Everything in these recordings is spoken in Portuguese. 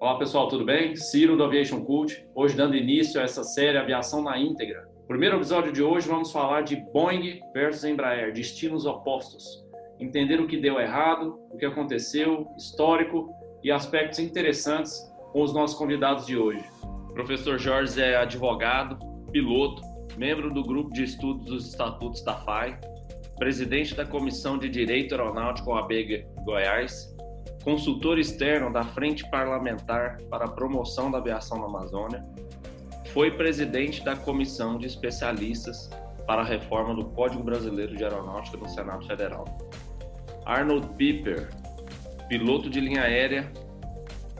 Olá pessoal, tudo bem? Ciro do Aviation Cult, hoje dando início a essa série Aviação na Íntegra. Primeiro episódio de hoje vamos falar de Boeing versus Embraer, destinos opostos. Entender o que deu errado, o que aconteceu, histórico e aspectos interessantes com os nossos convidados de hoje. O professor Jorge é advogado, piloto, membro do grupo de estudos dos estatutos da FAI, presidente da Comissão de Direito Aeronáutico OAB Goiás, consultor externo da Frente Parlamentar para a Promoção da Aviação na Amazônia, foi presidente da Comissão de Especialistas para a Reforma do Código Brasileiro de Aeronáutica no Senado Federal. Arnold Piper, piloto de linha aérea,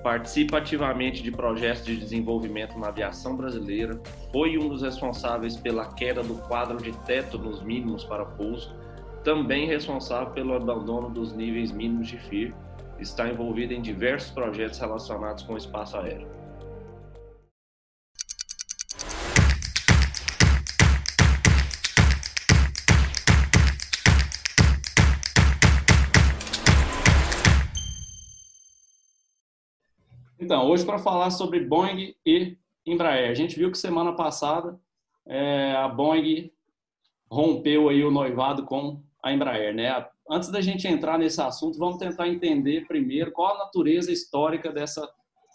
participa ativamente de projetos de desenvolvimento na aviação brasileira, foi um dos responsáveis pela queda do quadro de teto nos mínimos para pouso também responsável pelo abandono dos níveis mínimos de FIR, está envolvido em diversos projetos relacionados com o espaço aéreo. Então, hoje para falar sobre Boeing e Embraer. A gente viu que semana passada é, a Boeing rompeu aí o noivado com a Embraer, né? Antes da gente entrar nesse assunto, vamos tentar entender primeiro qual a natureza histórica dessa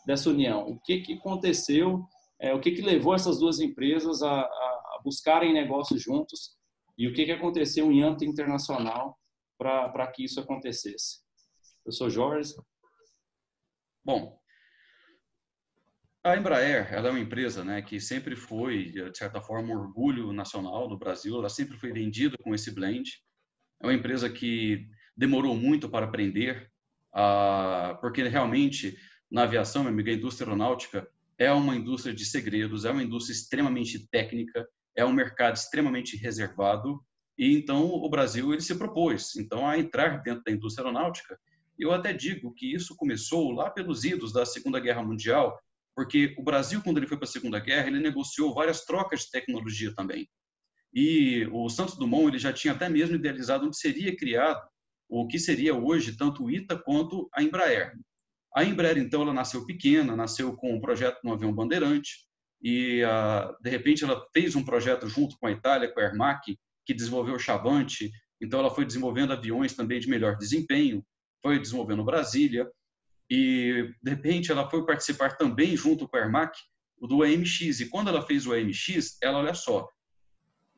dessa união. O que que aconteceu? É, o que que levou essas duas empresas a, a, buscarem negócios juntos? E o que que aconteceu em âmbito internacional para que isso acontecesse? Eu sou Jorge. Bom, a Embraer, ela é uma empresa, né, que sempre foi, de certa forma, um orgulho nacional do Brasil. Ela sempre foi vendida com esse blend. É uma empresa que demorou muito para aprender, uh, porque realmente na aviação, minha amiga, a indústria aeronáutica é uma indústria de segredos, é uma indústria extremamente técnica, é um mercado extremamente reservado. E então o Brasil ele se propôs então a entrar dentro da indústria aeronáutica. Eu até digo que isso começou lá pelos idos da Segunda Guerra Mundial, porque o Brasil quando ele foi para a Segunda Guerra ele negociou várias trocas de tecnologia também. E o Santos Dumont ele já tinha até mesmo idealizado onde seria criado o que seria hoje tanto o ITA quanto a Embraer. A Embraer, então, ela nasceu pequena, nasceu com um projeto no avião Bandeirante, e uh, de repente ela fez um projeto junto com a Itália, com a Ermac, que desenvolveu o Chavante, então ela foi desenvolvendo aviões também de melhor desempenho, foi desenvolvendo Brasília, e de repente ela foi participar também junto com a Ermac do AMX, e quando ela fez o AMX, ela, olha só,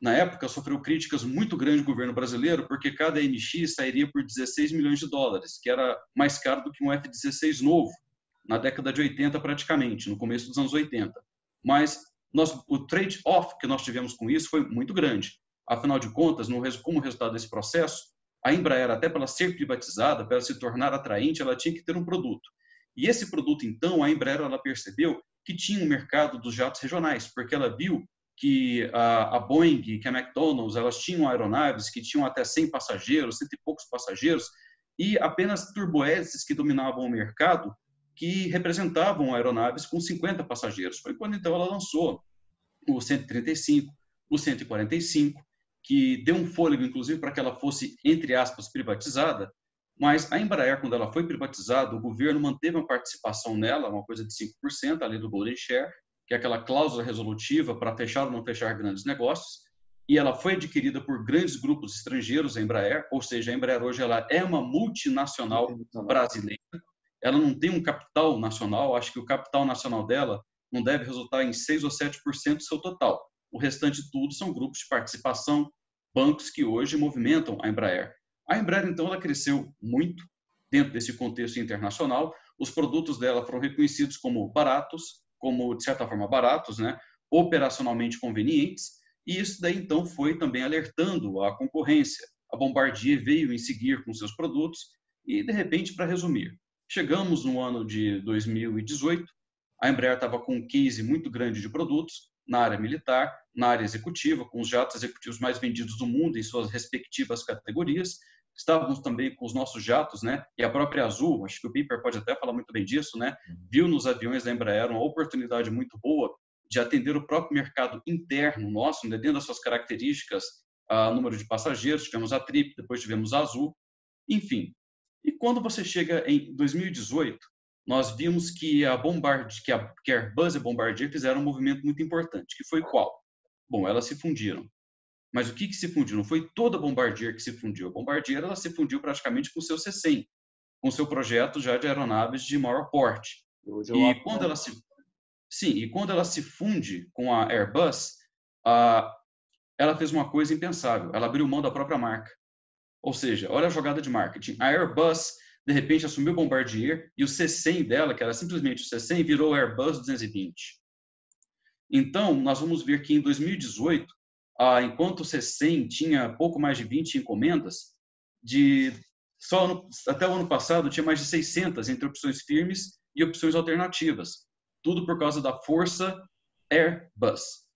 na época, sofreu críticas muito grandes do governo brasileiro, porque cada MX sairia por 16 milhões de dólares, que era mais caro do que um F-16 novo, na década de 80 praticamente, no começo dos anos 80. Mas nós, o trade-off que nós tivemos com isso foi muito grande. Afinal de contas, no, como resultado desse processo, a Embraer, até para ser privatizada, para se tornar atraente, ela tinha que ter um produto. E esse produto, então, a Embraer ela percebeu que tinha um mercado dos jatos regionais, porque ela viu que a, a, Boeing, que a McDonald's, elas tinham aeronaves que tinham até 100 passageiros, cento e poucos passageiros, e apenas turbohélices que dominavam o mercado, que representavam aeronaves com 50 passageiros. Foi quando então ela lançou o 135, o 145, que deu um fôlego, inclusive, para que ela fosse, entre aspas, privatizada, mas a Embraer, quando ela foi privatizada, o governo manteve uma participação nela, uma coisa de 5%, além do Golden Share, que é aquela cláusula resolutiva para fechar ou não fechar grandes negócios, e ela foi adquirida por grandes grupos estrangeiros, a Embraer, ou seja, a Embraer hoje ela é uma multinacional brasileira, ela não tem um capital nacional, acho que o capital nacional dela não deve resultar em 6 ou 7% do seu total. O restante tudo são grupos de participação, bancos que hoje movimentam a Embraer. A Embraer, então, ela cresceu muito dentro desse contexto internacional. Os produtos dela foram reconhecidos como baratos, como, de certa forma, baratos, né? operacionalmente convenientes, e isso daí, então, foi também alertando a concorrência. A Bombardier veio em seguir com seus produtos e, de repente, para resumir, chegamos no ano de 2018, a Embraer estava com um case muito grande de produtos na área militar, na área executiva, com os jatos executivos mais vendidos do mundo em suas respectivas categorias, Estávamos também com os nossos jatos, né? E a própria Azul, acho que o Piper pode até falar muito bem disso, né? Uhum. Viu nos aviões da Embraer uma oportunidade muito boa de atender o próprio mercado interno nosso, né? dentro das suas características, uh, número de passageiros, tivemos a Trip, depois tivemos a Azul, enfim. E quando você chega em 2018, nós vimos que a Bombardier, que a, que a Airbus e a Bombardier fizeram um movimento muito importante, que foi qual? Bom, elas se fundiram. Mas o que, que se fundiu? Não foi toda a Bombardier que se fundiu. A Bombardier ela se fundiu praticamente com o seu C-100, com o seu projeto já de aeronaves de maior porte. E quando ela se sim, e quando ela se funde com a Airbus, a, ela fez uma coisa impensável. Ela abriu mão da própria marca. Ou seja, olha a jogada de marketing. A Airbus de repente assumiu o Bombardier e o C100 dela, que era simplesmente o C100, virou o Airbus 220. Então, nós vamos ver que em 2018, ah, enquanto o C100 tinha pouco mais de 20 encomendas, de só no, até o ano passado tinha mais de 600 entre opções firmes e opções alternativas. Tudo por causa da força Airbus.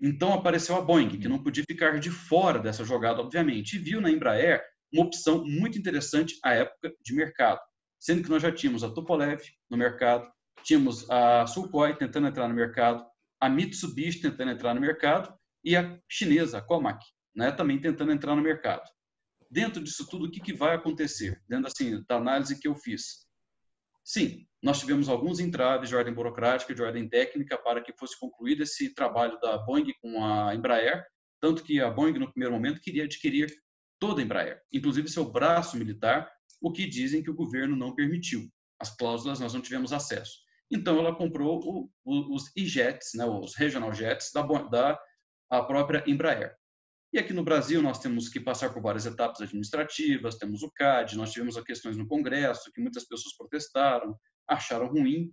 Então apareceu a Boeing, que não podia ficar de fora dessa jogada, obviamente, e viu na Embraer uma opção muito interessante à época de mercado, sendo que nós já tínhamos a Tupolev no mercado, tínhamos a Sukhoi tentando entrar no mercado, a Mitsubishi tentando entrar no mercado e a chinesa, a Comac, né, também tentando entrar no mercado. Dentro disso tudo, o que, que vai acontecer? Dentro assim, da análise que eu fiz. Sim, nós tivemos alguns entraves de ordem burocrática, de ordem técnica, para que fosse concluído esse trabalho da Boeing com a Embraer, tanto que a Boeing, no primeiro momento, queria adquirir toda a Embraer, inclusive seu braço militar, o que dizem que o governo não permitiu. As cláusulas nós não tivemos acesso. Então ela comprou o, o, os e-jets, né, os regional jets da, da a própria Embraer. E aqui no Brasil nós temos que passar por várias etapas administrativas, temos o CAD, nós tivemos questões no Congresso que muitas pessoas protestaram, acharam ruim,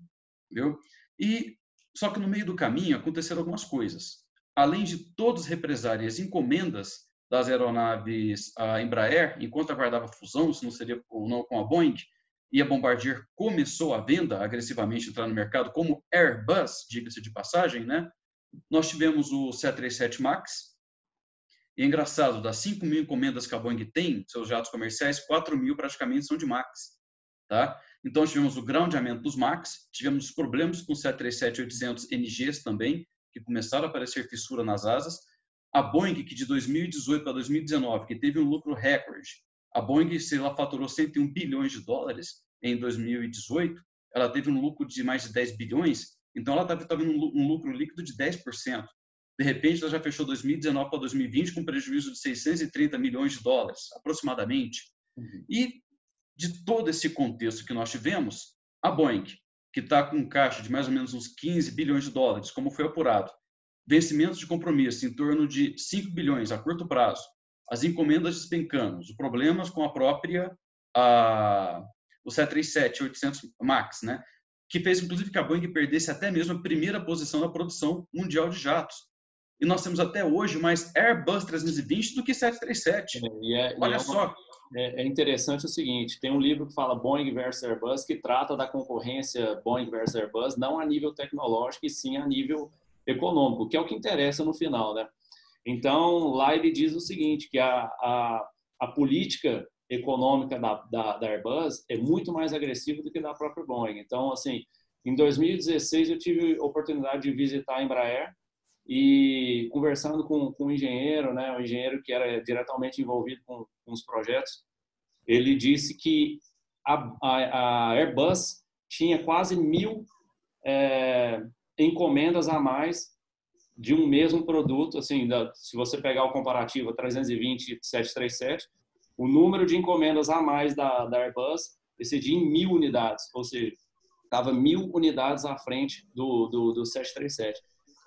viu? E só que no meio do caminho aconteceram algumas coisas. Além de todos represarem as encomendas das aeronaves a Embraer, enquanto aguardava fusão, se não seria ou não com a Boeing, e a Bombardier começou a venda agressivamente entrar no mercado como Airbus, diga-se de passagem, né? Nós tivemos o 737 MAX. E é engraçado, das 5 mil encomendas que a Boeing tem, seus jatos comerciais, 4 mil praticamente são de MAX. Tá? Então, tivemos o groundamento dos MAX, tivemos problemas com o 737-800 NGs também, que começaram a aparecer fissura nas asas, a Boeing, que de 2018 para 2019, que teve um lucro recorde, a Boeing, se ela faturou 101 bilhões de dólares em 2018, ela teve um lucro de mais de 10 bilhões, então ela estava tendo um lucro líquido de 10%. De repente, ela já fechou 2019 para 2020 com prejuízo de 630 milhões de dólares, aproximadamente. Uhum. E de todo esse contexto que nós tivemos, a Boeing, que está com um caixa de mais ou menos uns 15 bilhões de dólares, como foi apurado, vencimentos de compromisso em torno de 5 bilhões a curto prazo, as encomendas despencando, os problemas com a própria a, o 737-800 MAX, né? Que fez inclusive que a Boeing perdesse até mesmo a primeira posição na produção mundial de jatos. E nós temos até hoje mais Airbus 320 do que 737. É, é, Olha é só. É, é, interessante o seguinte, tem um livro que fala Boeing versus Airbus, que trata da concorrência Boeing versus Airbus, não a nível tecnológico, e sim a nível econômico, que é o que interessa no final, né? Então, lá ele diz o seguinte, que a, a, a política econômica da, da, da, Airbus é muito mais agressiva do que da própria Boeing. Então, assim, em 2016 eu tive a oportunidade de visitar a Embraer e conversando com, com um engenheiro, né, um engenheiro que era diretamente envolvido com, com os projetos, ele disse que a, a, a Airbus tinha quase mil é, encomendas a mais de um mesmo produto, assim, da, se você pegar o comparativo 320 737, o número de encomendas a mais da, da Airbus excedia em mil unidades, ou seja, estava mil unidades à frente do, do, do 737.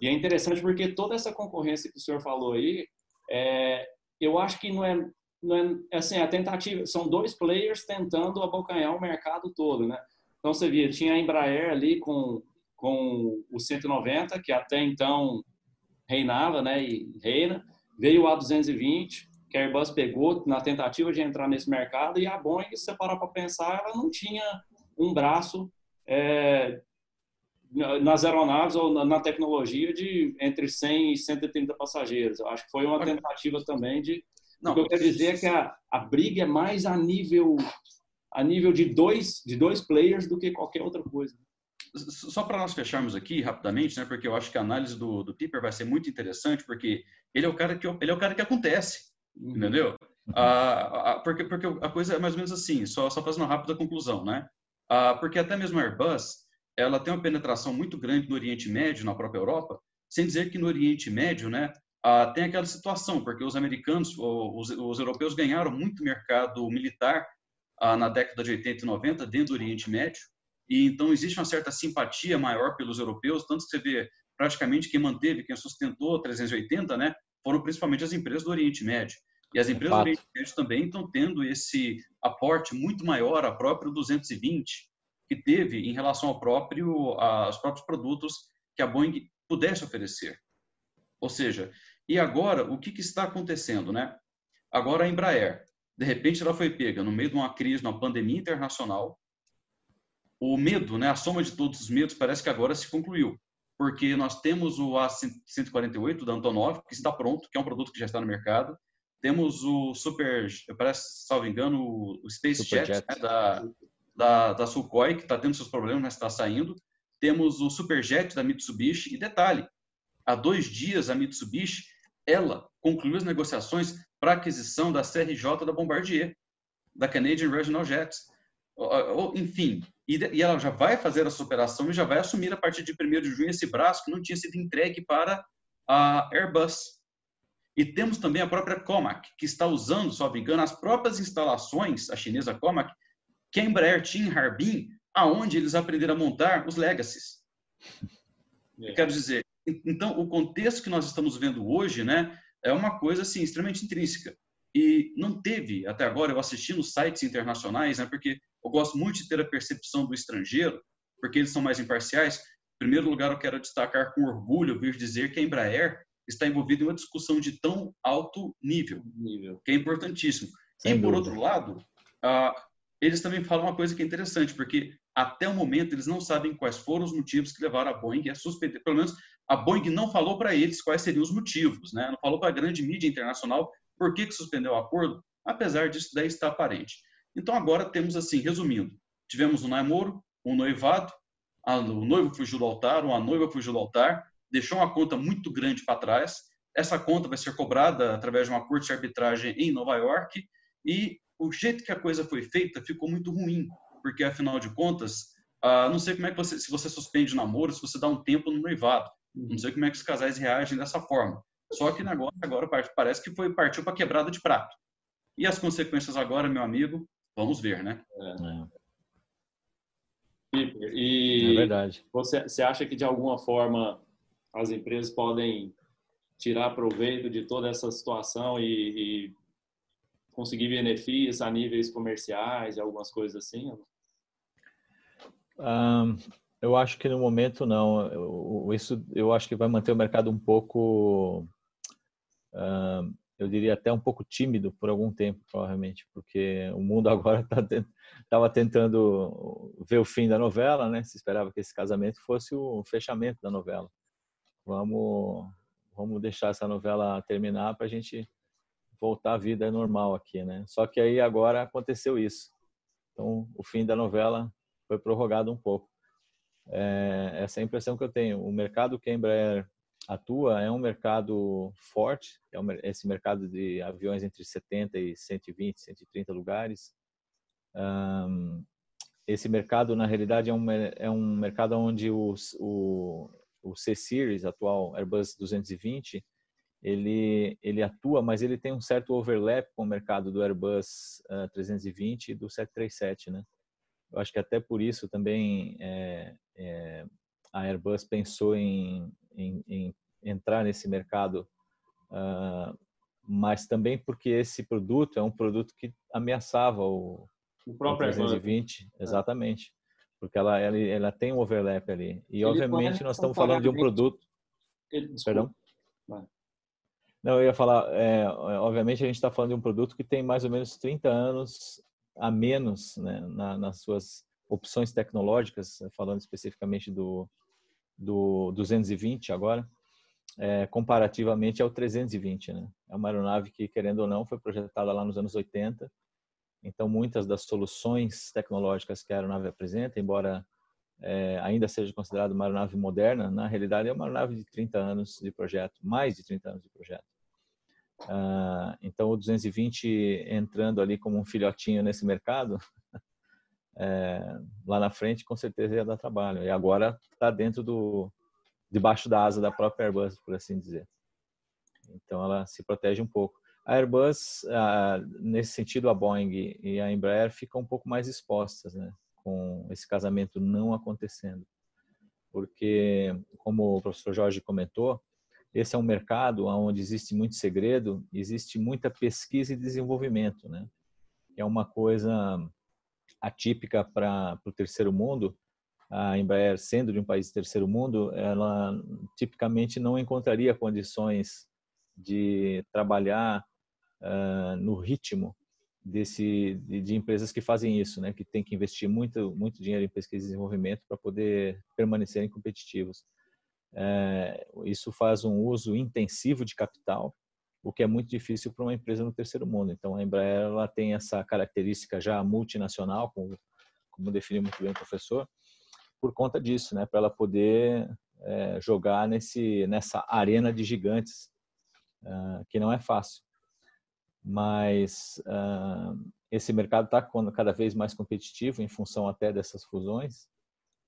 E é interessante porque toda essa concorrência que o senhor falou aí, é, eu acho que não é, não é assim, a tentativa, são dois players tentando abocanhar o mercado todo, né? Então você via, tinha a Embraer ali com com o 190, que até então reinava, né, e reina. Veio o A220, que a Airbus pegou na tentativa de entrar nesse mercado, e a Boeing, se você parar para pensar, ela não tinha um braço é, nas aeronaves ou na, tecnologia de entre 100 e 130 passageiros. Eu acho que foi uma tentativa também de... Não, o que eu quero dizer é que a, a briga é mais a nível a nível de dois de dois players do que qualquer outra coisa só para nós fecharmos aqui rapidamente, né, porque eu acho que a análise do, do Piper vai ser muito interessante, porque ele é o cara que ele é o cara que acontece. Entendeu? Ah, porque porque a coisa é mais ou menos assim, só só fazendo uma rápida conclusão, né? Ah, porque até mesmo a Airbus, ela tem uma penetração muito grande no Oriente Médio, na própria Europa, sem dizer que no Oriente Médio, né, ah, tem aquela situação, porque os americanos, os, os europeus ganharam muito mercado militar ah, na década de 80 e 90 dentro do Oriente Médio, e então existe uma certa simpatia maior pelos europeus, tanto que você vê praticamente quem manteve, quem sustentou a 380, né, foram principalmente as empresas do Oriente Médio. E as empresas do Oriente Médio também estão tendo esse aporte muito maior, a própria 220, que teve em relação ao próprio, aos próprios produtos que a Boeing pudesse oferecer. Ou seja, e agora, o que, que está acontecendo? Né? Agora a Embraer, de repente ela foi pega no meio de uma crise, uma pandemia internacional, o medo, né, a soma de todos os medos parece que agora se concluiu, porque nós temos o A148 da Antonov, que está pronto, que é um produto que já está no mercado, temos o Super, parece, salvo engano, o Space Jet, Jet. Né, da, da, da Sukhoi, que está tendo seus problemas, mas está saindo. Temos o Superjet da Mitsubishi. E detalhe, há dois dias a Mitsubishi, ela concluiu as negociações para aquisição da CRJ da Bombardier, da Canadian Regional Jets. Enfim, e ela já vai fazer essa operação e já vai assumir a partir de 1 de junho esse braço que não tinha sido entregue para a Airbus. E temos também a própria Comac, que está usando, me engano, as próprias instalações, a chinesa Comac, que a Embraer tinha em Harbin, aonde eles aprenderam a montar os legacies. É. Quero dizer, então o contexto que nós estamos vendo hoje, né, é uma coisa assim extremamente intrínseca. E não teve até agora eu assisti nos sites internacionais, né, porque eu gosto muito de ter a percepção do estrangeiro, porque eles são mais imparciais. Em primeiro lugar, eu quero destacar com orgulho vir dizer que a Embraer está envolvido em uma discussão de tão alto nível, nível. que é importantíssimo. Sem e, por outro lado, uh, eles também falam uma coisa que é interessante, porque até o momento eles não sabem quais foram os motivos que levaram a Boeing a suspender. Pelo menos a Boeing não falou para eles quais seriam os motivos, né? não falou para a grande mídia internacional por que, que suspendeu o acordo, apesar disso daí estar aparente. Então agora temos assim, resumindo, tivemos um namoro, um noivado, a, o noivo fugiu do altar, ou a noiva fugiu do altar, deixou uma conta muito grande para trás. Essa conta vai ser cobrada através de uma corte de arbitragem em Nova York e o jeito que a coisa foi feita ficou muito ruim, porque afinal de contas, uh, não sei como é que você, se você suspende o namoro, se você dá um tempo no noivado, não sei como é que os casais reagem dessa forma. Só que agora, agora parece que foi partiu para quebrada de prato. E as consequências agora, meu amigo, vamos ver, né? É. E é verdade. Você, você acha que de alguma forma as empresas podem tirar proveito de toda essa situação e, e conseguir benefícios a níveis comerciais e algumas coisas assim? Um, eu acho que no momento não. Eu, isso eu acho que vai manter o mercado um pouco, um, eu diria até um pouco tímido por algum tempo, provavelmente, porque o mundo agora estava tá, tentando ver o fim da novela, né? Se esperava que esse casamento fosse o fechamento da novela. Vamos, vamos deixar essa novela terminar para a gente voltar à vida normal aqui, né? Só que aí agora aconteceu isso. Então, o fim da novela foi prorrogado um pouco. É, essa é a impressão que eu tenho. O mercado que a Embraer atua é um mercado forte, é esse mercado de aviões entre 70 e 120, 130 lugares. Um, esse mercado, na realidade, é um, é um mercado onde o, o C-Series, atual Airbus 220, ele, ele atua, mas ele tem um certo overlap com o mercado do Airbus uh, 320 e do 737, né? Eu acho que até por isso também é, é, a Airbus pensou em, em, em, entrar nesse mercado, uh, mas também porque esse produto é um produto que ameaçava o, o próprio o 320, Airbus. exatamente, porque ela, ela, ela tem um overlap ali. E ele obviamente nós estamos falando de um produto. Ele, Perdão. Não, eu ia falar, é, obviamente a gente está falando de um produto que tem mais ou menos 30 anos a menos né, na, nas suas opções tecnológicas, falando especificamente do, do 220 agora, é, comparativamente ao 320. Né? É uma aeronave que, querendo ou não, foi projetada lá nos anos 80, então muitas das soluções tecnológicas que a aeronave apresenta, embora é, ainda seja considerada uma aeronave moderna, na realidade é uma aeronave de 30 anos de projeto, mais de 30 anos de projeto. Uh, então, o 220 entrando ali como um filhotinho nesse mercado, é, lá na frente com certeza ia dar trabalho. E agora está dentro do debaixo da asa da própria Airbus, por assim dizer. Então ela se protege um pouco. A Airbus, nesse sentido, a Boeing e a Embraer ficam um pouco mais expostas, né, com esse casamento não acontecendo, porque como o professor Jorge comentou, esse é um mercado onde existe muito segredo, existe muita pesquisa e desenvolvimento, né? É uma coisa atípica para o terceiro mundo. A Embraer, sendo de um país de terceiro mundo, ela tipicamente não encontraria condições de trabalhar uh, no ritmo desse de, de, empresas que fazem isso, né? Que tem que investir muito muito dinheiro em pesquisa e desenvolvimento para poder permanecerem competitivos. É, isso faz um uso intensivo de capital o que é muito difícil para uma empresa no terceiro mundo. Então, a Embraer ela tem essa característica já multinacional, como, como definiu muito bem o professor, por conta disso, né, para ela poder é, jogar nesse nessa arena de gigantes, uh, que não é fácil. Mas uh, esse mercado está cada vez mais competitivo em função até dessas fusões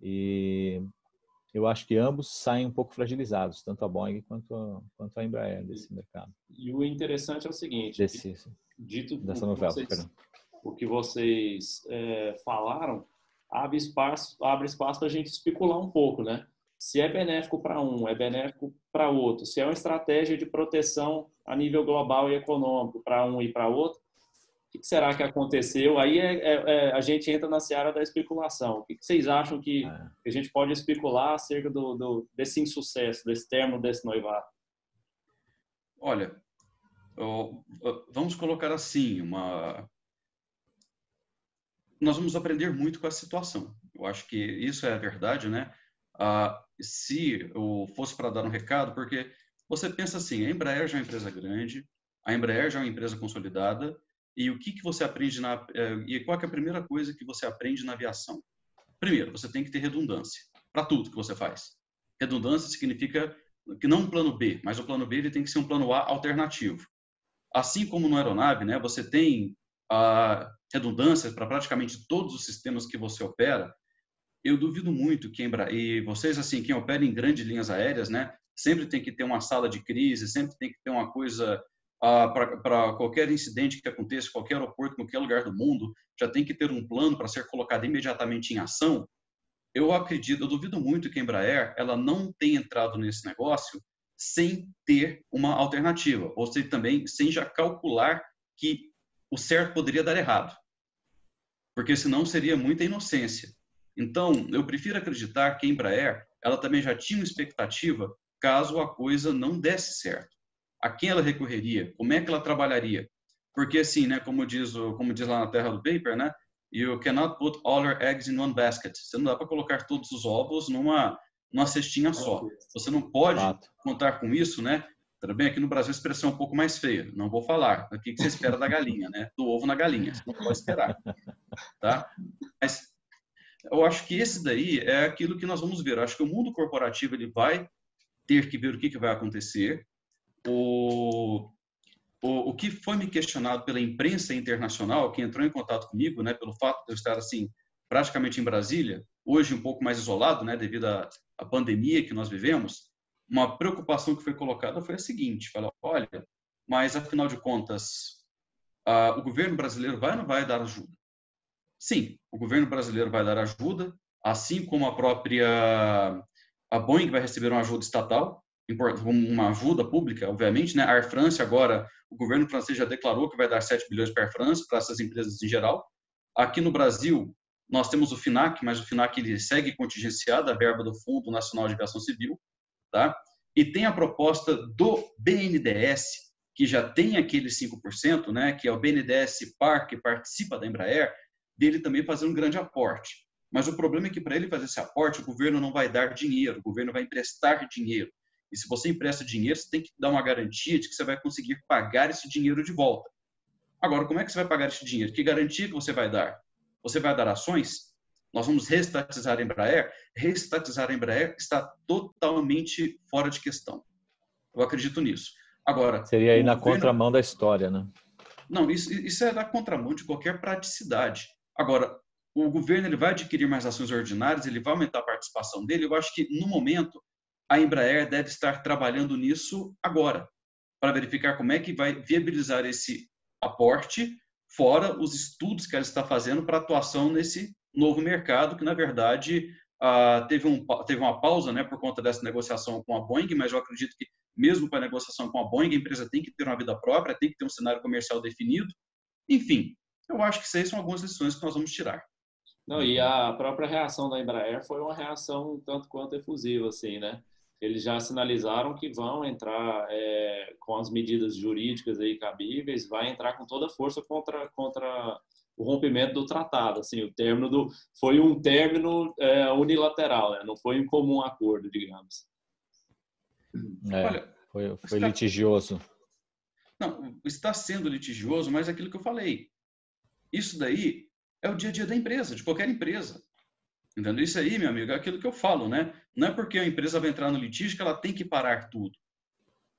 e eu acho que ambos saem um pouco fragilizados, tanto a Boeing quanto a, quanto a Embraer desse mercado. E o interessante é o seguinte, desse, dito dessa novela, vocês, o que vocês é, falaram abre espaço abre espaço para a gente especular um pouco, né? Se é benéfico para um, é benéfico para outro. Se é uma estratégia de proteção a nível global e econômico para um e para outro, o que será que aconteceu? Aí é, é, é, a gente entra na seara da especulação. O que vocês acham que, é. que a gente pode especular acerca do, do, desse insucesso, desse termo, desse noivado? Olha, vamos colocar assim, uma... nós vamos aprender muito com a situação. Eu acho que isso é a verdade, né? Ah, se eu fosse para dar um recado, porque você pensa assim, a Embraer já é uma empresa grande, a Embraer já é uma empresa consolidada, e o que, que você aprende na é, e qual é a primeira coisa que você aprende na aviação? Primeiro, você tem que ter redundância para tudo que você faz. Redundância significa que não um plano B, mas o plano B ele tem que ser um plano A alternativo. Assim como no aeronave, né, você tem a redundância para praticamente todos os sistemas que você opera. Eu duvido muito que e vocês assim, quem opera em grandes linhas aéreas, né, sempre tem que ter uma sala de crise, sempre tem que ter uma coisa ah, para qualquer incidente que aconteça, qualquer aeroporto, qualquer lugar do mundo, já tem que ter um plano para ser colocado imediatamente em ação. Eu acredito, eu duvido muito que a Embraer ela não tenha entrado nesse negócio sem ter uma alternativa, ou seja, também sem já calcular que o certo poderia dar errado, porque senão seria muita inocência. Então, eu prefiro acreditar que a Embraer ela também já tinha uma expectativa caso a coisa não desse certo a quem ela recorreria, como é que ela trabalharia. Porque assim, né, como diz, o, como diz lá na terra do paper, né, you cannot put all your eggs in one basket. Você não dá para colocar todos os ovos numa numa cestinha só. Você não pode contar com isso, né? Também aqui no Brasil a expressão é um pouco mais feia. Não vou falar. O que você espera da galinha, né? Do ovo na galinha. Você não pode esperar, tá? Mas eu acho que esse daí é aquilo que nós vamos ver. Eu acho que o mundo corporativo ele vai ter que ver o que, que vai acontecer o, o, o que foi me questionado pela imprensa internacional, que entrou em contato comigo, né, pelo fato de eu estar assim praticamente em Brasília, hoje um pouco mais isolado, né, devido à, à pandemia que nós vivemos, uma preocupação que foi colocada foi a seguinte: fala, olha, mas afinal de contas, o governo brasileiro vai ou não vai dar ajuda? Sim, o governo brasileiro vai dar ajuda, assim como a própria a Boeing vai receber uma ajuda estatal, uma ajuda pública, obviamente, né? A Air France agora, o governo francês já declarou que vai dar 7 bilhões para a Air France, para essas empresas em geral. Aqui no Brasil, nós temos o FINAC, mas o FINAC ele segue contingenciado a verba do Fundo Nacional de Aviação Civil, tá? E tem a proposta do BNDES, que já tem aquele 5%, né, que é o BNDES Par, que participa da Embraer, dele também fazer um grande aporte. Mas o problema é que para ele fazer esse aporte, o governo não vai dar dinheiro, o governo vai emprestar dinheiro. E se você empresta dinheiro, você tem que dar uma garantia de que você vai conseguir pagar esse dinheiro de volta. Agora, como é que você vai pagar esse dinheiro? Que garantia que você vai dar? Você vai dar ações? Nós vamos restatizar a Embraer? Restatizar a Embraer está totalmente fora de questão. Eu acredito nisso. Agora, seria aí na governo... contramão da história, né? Não, isso, isso é na contramão de qualquer praticidade. Agora, o governo ele vai adquirir mais ações ordinárias, ele vai aumentar a participação dele. Eu acho que, no momento, a Embraer deve estar trabalhando nisso agora, para verificar como é que vai viabilizar esse aporte, fora os estudos que ela está fazendo para atuação nesse novo mercado, que, na verdade, ah, teve, um, teve uma pausa né, por conta dessa negociação com a Boeing, mas eu acredito que, mesmo para a negociação com a Boeing, a empresa tem que ter uma vida própria, tem que ter um cenário comercial definido. Enfim, eu acho que essas são algumas lições que nós vamos tirar. Não, e a própria reação da Embraer foi uma reação tanto quanto efusiva, assim, né? Eles já sinalizaram que vão entrar é, com as medidas jurídicas aí cabíveis, vai entrar com toda a força contra, contra o rompimento do tratado. Assim, o término do foi um término é, unilateral, né? não foi um comum acordo, digamos. É, Olha, foi, foi litigioso. Não, está sendo litigioso, mas é aquilo que eu falei. Isso daí é o dia a dia da empresa, de qualquer empresa. Entendeu? Isso aí, meu amigo, é aquilo que eu falo, né? Não é porque a empresa vai entrar no litígio que ela tem que parar tudo.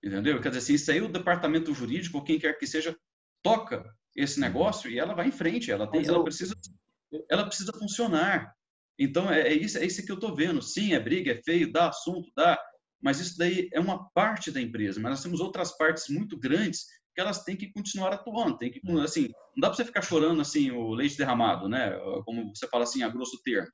Entendeu? Quer dizer assim, isso aí o departamento jurídico, ou quem quer que seja, toca esse uhum. negócio e ela vai em frente, ela, tem, ela, precisa, ela precisa funcionar. Então, é, é, isso, é isso que eu estou vendo. Sim, é briga, é feio, dá assunto, dá, mas isso daí é uma parte da empresa, mas nós temos outras partes muito grandes que elas têm que continuar atuando, tem que, uhum. assim, não dá para você ficar chorando assim o leite derramado, né? Como você fala assim, a grosso termo.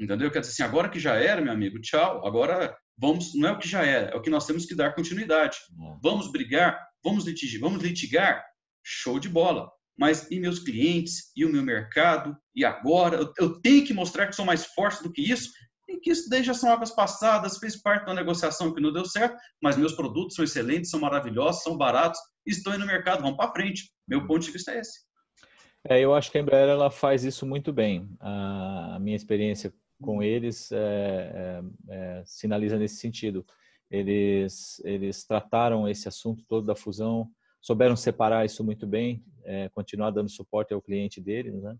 Entendeu? Quer dizer assim, agora que já era, meu amigo, tchau. Agora vamos, não é o que já era, é o que nós temos que dar continuidade. Uhum. Vamos brigar, vamos litigar, vamos litigar, show de bola. Mas e meus clientes, e o meu mercado, e agora? Eu, eu tenho que mostrar que sou mais forte do que isso? E que isso daí já são águas passadas, fez parte da negociação que não deu certo, mas meus produtos são excelentes, são maravilhosos, são baratos, estão aí no mercado, vão para frente. Meu ponto de vista é esse. É, eu acho que a Embraer ela faz isso muito bem. A, minha experiência com eles é, é, sinaliza nesse sentido. Eles, eles trataram esse assunto todo da fusão, souberam separar isso muito bem, continuar dando suporte ao cliente deles, né?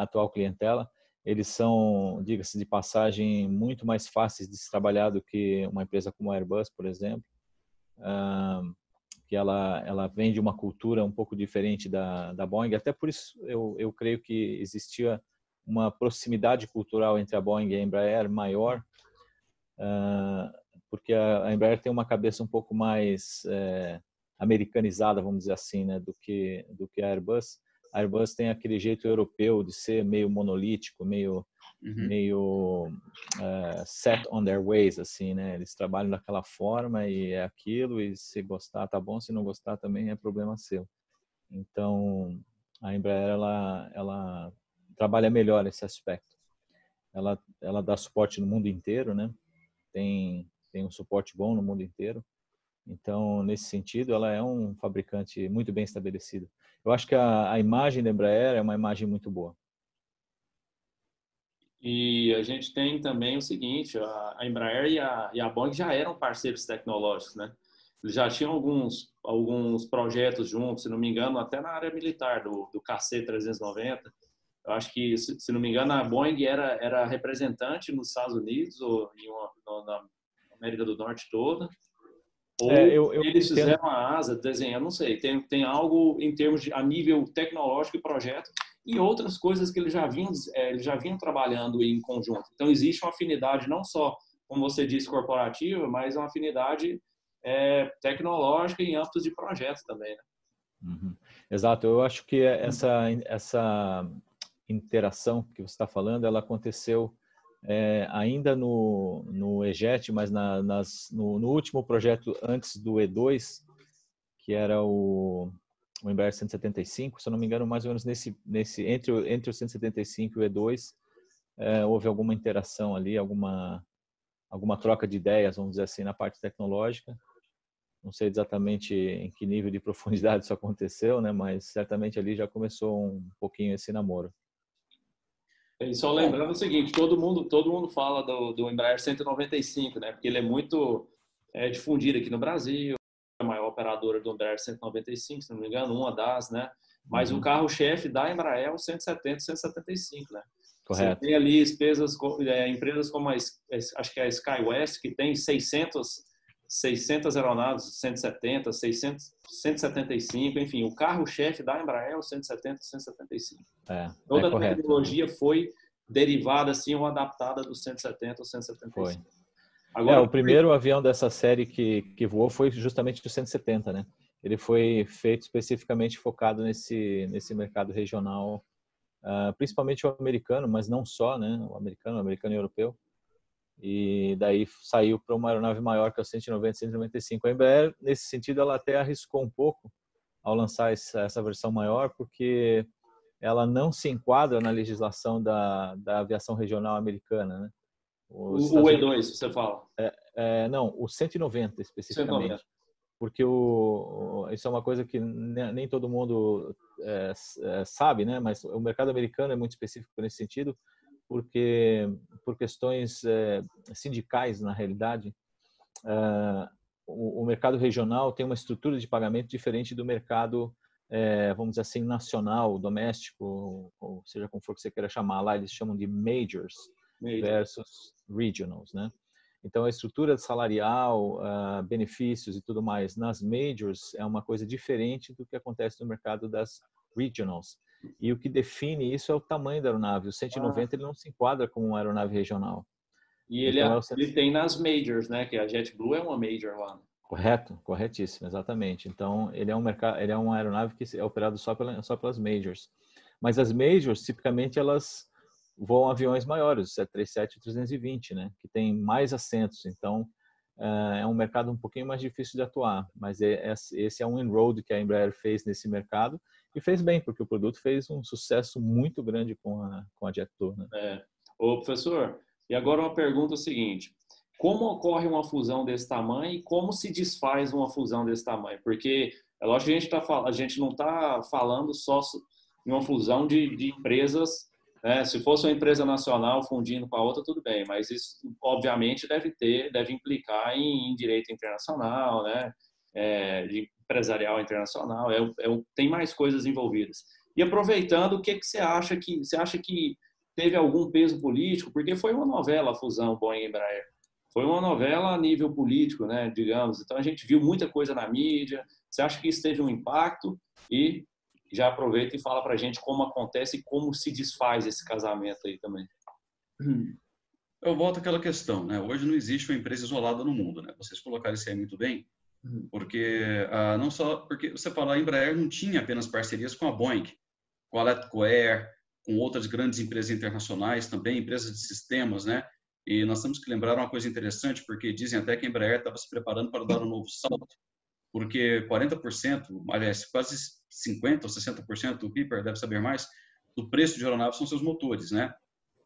Atual clientela. Eles são, diga-se de passagem, muito mais fáceis de se trabalhar do que uma empresa como a Airbus, por exemplo. Que ela, ela vem de uma cultura um pouco diferente da, da Boeing. Até por isso eu, eu creio que existia uma proximidade cultural entre a Boeing e a Embraer maior, uh, porque a, Embraer tem uma cabeça um pouco mais é, americanizada, vamos dizer assim, né, do que do que a Airbus. A Airbus tem aquele jeito europeu de ser meio monolítico, meio uhum. meio uh, set on their ways, assim, né? Eles trabalham daquela forma e é aquilo, e se gostar tá bom, se não gostar também é problema seu. Então, a Embraer, ela, ela trabalha melhor esse aspecto. Ela, ela dá suporte no mundo inteiro, né? Tem, tem um suporte bom no mundo inteiro. Então, nesse sentido, ela é um fabricante muito bem estabelecido. Eu acho que a, a imagem da Embraer é uma imagem muito boa. E a gente tem também o seguinte, a Embraer e a, e a Boeing já eram parceiros tecnológicos, né? Eles já tinham alguns, alguns projetos juntos, se não me engano, até na área militar do, do KC-390. Eu acho que, se, não me engano, a Boeing era, era representante nos Estados Unidos ou em uma, na América do Norte toda. Ou é, eu, eu eles fizeram entendo. a asa desenhando, não sei, tem, tem algo em termos de a nível tecnológico e projeto e outras coisas que eles já vinham, é, eles já vinham trabalhando em conjunto. Então, existe uma afinidade não só, como você disse, corporativa, mas uma afinidade é, tecnológica em âmbitos de projetos também. Né? Uhum. Exato, eu acho que essa, essa interação que você está falando, ela aconteceu é, ainda no, no EJET, mas na, nas, no, no último projeto antes do E2, que era o o Embraer 175, se eu não me engano, mais ou menos nesse, nesse entre, o, entre o 175 e o E2, é, houve alguma interação ali, alguma, alguma troca de ideias, vamos dizer assim, na parte tecnológica. Não sei exatamente em que nível de profundidade isso aconteceu, né? mas certamente ali já começou um pouquinho esse namoro. E só lembrando o seguinte, todo mundo, todo mundo fala do, do Embraer 195, né? Porque ele é muito é, difundido aqui no Brasil, operadora do Embraer 195, se não me engano, uma das, né? Mas uhum. o carro-chefe da Embraer é o 170, 175, né? Correto. Você tem ali despesas, é, empresas como a, acho que é a SkyWest, que tem 600 600 aeronaves, 170, 600, 175, enfim, o carro-chefe da Embraer é o 170, 175. É, Toda é a correto. tecnologia foi derivada assim ou adaptada do 170 ou 175. Foi. Agora, é, o primeiro avião dessa série que, que voou foi justamente o 170, né? Ele foi feito especificamente focado nesse nesse mercado regional, uh, principalmente o americano, mas não só, né? O americano, o americano e o europeu. E daí saiu para uma aeronave maior que é o 190, 195. A Embraer, nesse sentido, ela até arriscou um pouco ao lançar essa, versão maior, porque ela não se enquadra na legislação da, da aviação regional americana, né? o E2, você fala? É, é, não, o 190 especificamente. 190. Porque o, isso é uma coisa que nem todo mundo é, é, sabe, né? Mas o mercado americano é muito específico nesse sentido, porque por questões é, sindicais, na realidade, é, o, o, mercado regional tem uma estrutura de pagamento diferente do mercado, vamos dizer assim, nacional, doméstico, ou seja como for que você queira chamar lá, eles chamam de majors Major. versus regionals, né? Então, a estrutura salarial, uh, benefícios e tudo mais nas majors é uma coisa diferente do que acontece no mercado das regionals. E o que define isso é o tamanho da aeronave. O 190 ah. ele não se enquadra como uma aeronave regional. E ele, então, é, ele tem nas majors, né? Que a JetBlue é uma major lá. Correto, corretíssimo, exatamente. Então, ele é um mercado, ele é uma aeronave que é operado só, pela, só pelas majors. Mas as majors, tipicamente, elas voam aviões maiores, o 737 e 320, né? Que tem mais assentos. Então, é um mercado um pouquinho mais difícil de atuar. Mas é, é, esse é um enroad que a Embraer fez nesse mercado e fez bem, porque o produto fez um sucesso muito grande com a, com a JetBlue, né? É. Ô, professor, e agora uma pergunta seguinte. Como ocorre uma fusão desse tamanho e como se desfaz uma fusão desse tamanho? Porque é lógico que a gente, tá, a gente não está falando só em uma fusão de, de empresas né? Se fosse uma empresa nacional fundindo com a outra, tudo bem, mas isso obviamente deve ter, deve implicar em, em direito internacional, né? É, de empresarial internacional, é, é, tem mais coisas envolvidas. E aproveitando, o que, que você acha que você acha que teve algum peso político? Porque foi uma novela a fusão Boeing Embraer. Foi uma novela a nível político, né, digamos. Então a gente viu muita coisa na mídia. Você acha que isso teve um impacto? E já aproveita e fala para a gente como acontece e como se desfaz esse casamento aí também. Eu volto àquela questão, né? Hoje não existe uma empresa isolada no mundo, né? Vocês colocaram isso aí muito bem. Porque ah, não só porque você falou a Embraer não tinha apenas parcerias com a Boeing, com a Letco Air, com outras grandes empresas internacionais também, empresas de sistemas, né? E nós temos que lembrar uma coisa interessante, porque dizem até que a Embraer estava se preparando para dar um novo salto porque 40%, aliás, quase 50% ou 60%, o Piper deve saber mais, do preço de aeronaves são seus motores, né?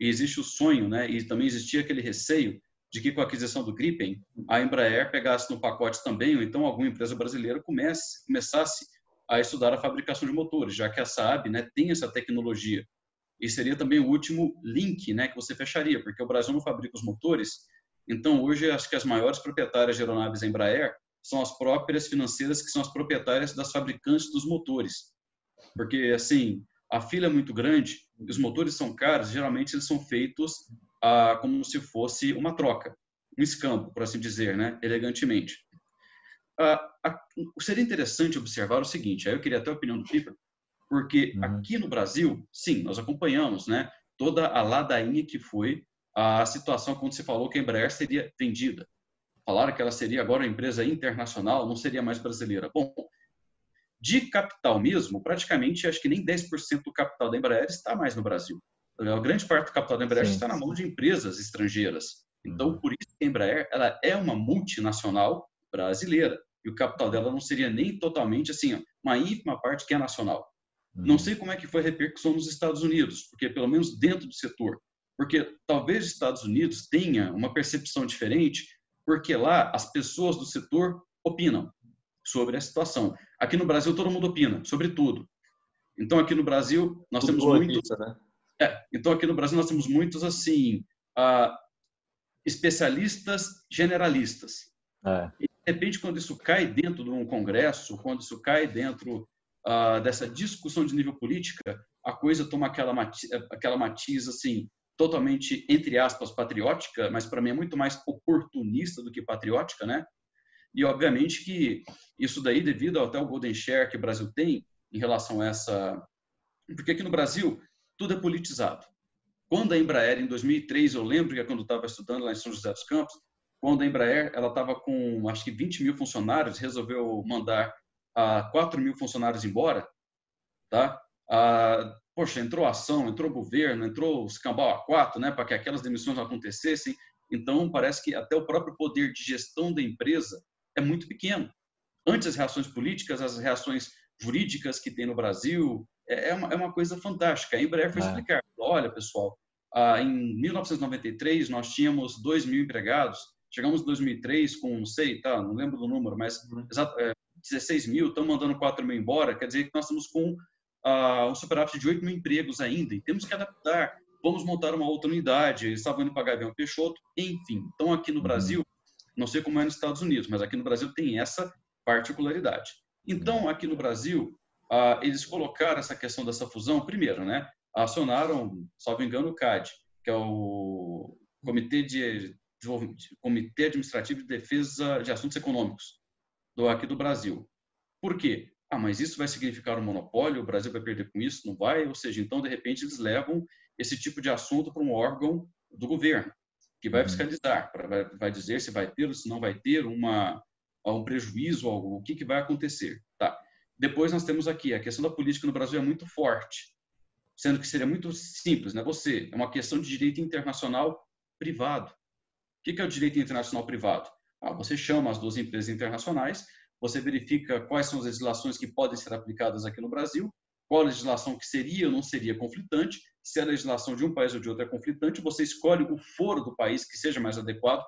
E existe o sonho, né? E também existia aquele receio de que com a aquisição do Gripen, a Embraer pegasse no pacote também, ou então alguma empresa brasileira comece, começasse a estudar a fabricação de motores, já que a Saab né, tem essa tecnologia. E seria também o último link né, que você fecharia, porque o Brasil não fabrica os motores, então hoje acho que as maiores proprietárias de aeronaves Embraer são as próprias financeiras que são as proprietárias das fabricantes dos motores. Porque, assim, a fila é muito grande, os motores são caros, geralmente eles são feitos ah, como se fosse uma troca, um escampo, por assim dizer, né? elegantemente. Ah, a, seria interessante observar o seguinte, aí eu queria até a opinião do Piper, porque uhum. aqui no Brasil, sim, nós acompanhamos né, toda a ladainha que foi a situação quando se falou que a Embraer seria vendida falaram que ela seria agora uma empresa internacional, não seria mais brasileira. Bom, de capital mesmo, praticamente acho que nem 10% do capital da Embraer está mais no Brasil. A grande parte do capital da Embraer sim, está na mão de empresas estrangeiras. Então, uhum. por isso que a Embraer ela é uma multinacional brasileira. E o capital dela não seria nem totalmente assim, uma ínfima parte que é nacional. Uhum. Não sei como é que foi a repercussão nos Estados Unidos, porque pelo menos dentro do setor, porque talvez os Estados Unidos tenha uma percepção diferente porque lá as pessoas do setor opinam sobre a situação. Aqui no Brasil todo mundo opina sobre tudo. Então aqui no Brasil nós tudo temos muitos, pizza, né? É, então aqui no Brasil nós temos muitos assim uh, especialistas generalistas. É. E de repente quando isso cai dentro de um congresso, quando isso cai dentro uh, dessa discussão de nível política, a coisa toma aquela matiz, aquela matiz assim totalmente, entre aspas, patriótica, mas para mim é muito mais oportunista do que patriótica, né? E, obviamente, que isso daí, devido até o Golden Share que o Brasil tem em relação a essa... Porque aqui no Brasil, tudo é politizado. Quando a Embraer, em 2003, eu lembro que quando eu estava estudando lá em São José dos Campos, quando a Embraer ela estava com, acho que 20 mil funcionários, resolveu mandar uh, 4 mil funcionários embora, tá? Uh, poxa, entrou ação, entrou governo, entrou os cambal A4, né, para que aquelas demissões acontecessem. Então, parece que até o próprio poder de gestão da empresa é muito pequeno. Antes as reações políticas, as reações jurídicas que tem no Brasil, é, é uma, é uma coisa fantástica. A Embraer foi é. explicar, olha, pessoal, ah, em 1993 nós tínhamos 2 mil empregados, chegamos em 2003 com, não sei, tá, não lembro do número, mas uhum. exato, é, 16 mil, estão mandando 4 mil embora, quer dizer que nós estamos com uh, um superávit de 8 mil empregos ainda, e temos que adaptar. Vamos montar uma outra unidade, eles estavam indo para Gavião Peixoto, enfim. Então, aqui no uhum. Brasil, não sei como é nos Estados Unidos, mas aqui no Brasil tem essa particularidade. Então, aqui no Brasil, uh, eles colocaram essa questão dessa fusão, primeiro, né? Acionaram, salvo engano, o CAD, que é o Comitê de Comitê Administrativo de Defesa de Assuntos Econômicos do aqui do Brasil. Por quê? Ah, mas isso vai significar um monopólio? O Brasil vai perder com isso? Não vai? Ou seja, então, de repente, eles levam esse tipo de assunto para um órgão do governo, que vai uhum. fiscalizar, vai, vai dizer se vai ter ou se não vai ter uma, um prejuízo, algo, o que, que vai acontecer. Depois nós temos aqui, a questão da política no Brasil é muito forte, sendo que seria muito simples, né? Você, é uma questão de direito internacional privado. O que, é o direito internacional privado? Ah, você chama as duas empresas internacionais, você verifica quais são as legislações que podem ser aplicadas aqui no Brasil, qual legislação que seria ou não seria conflitante, se a legislação de um país ou de outro é conflitante, você escolhe o foro do país que seja mais adequado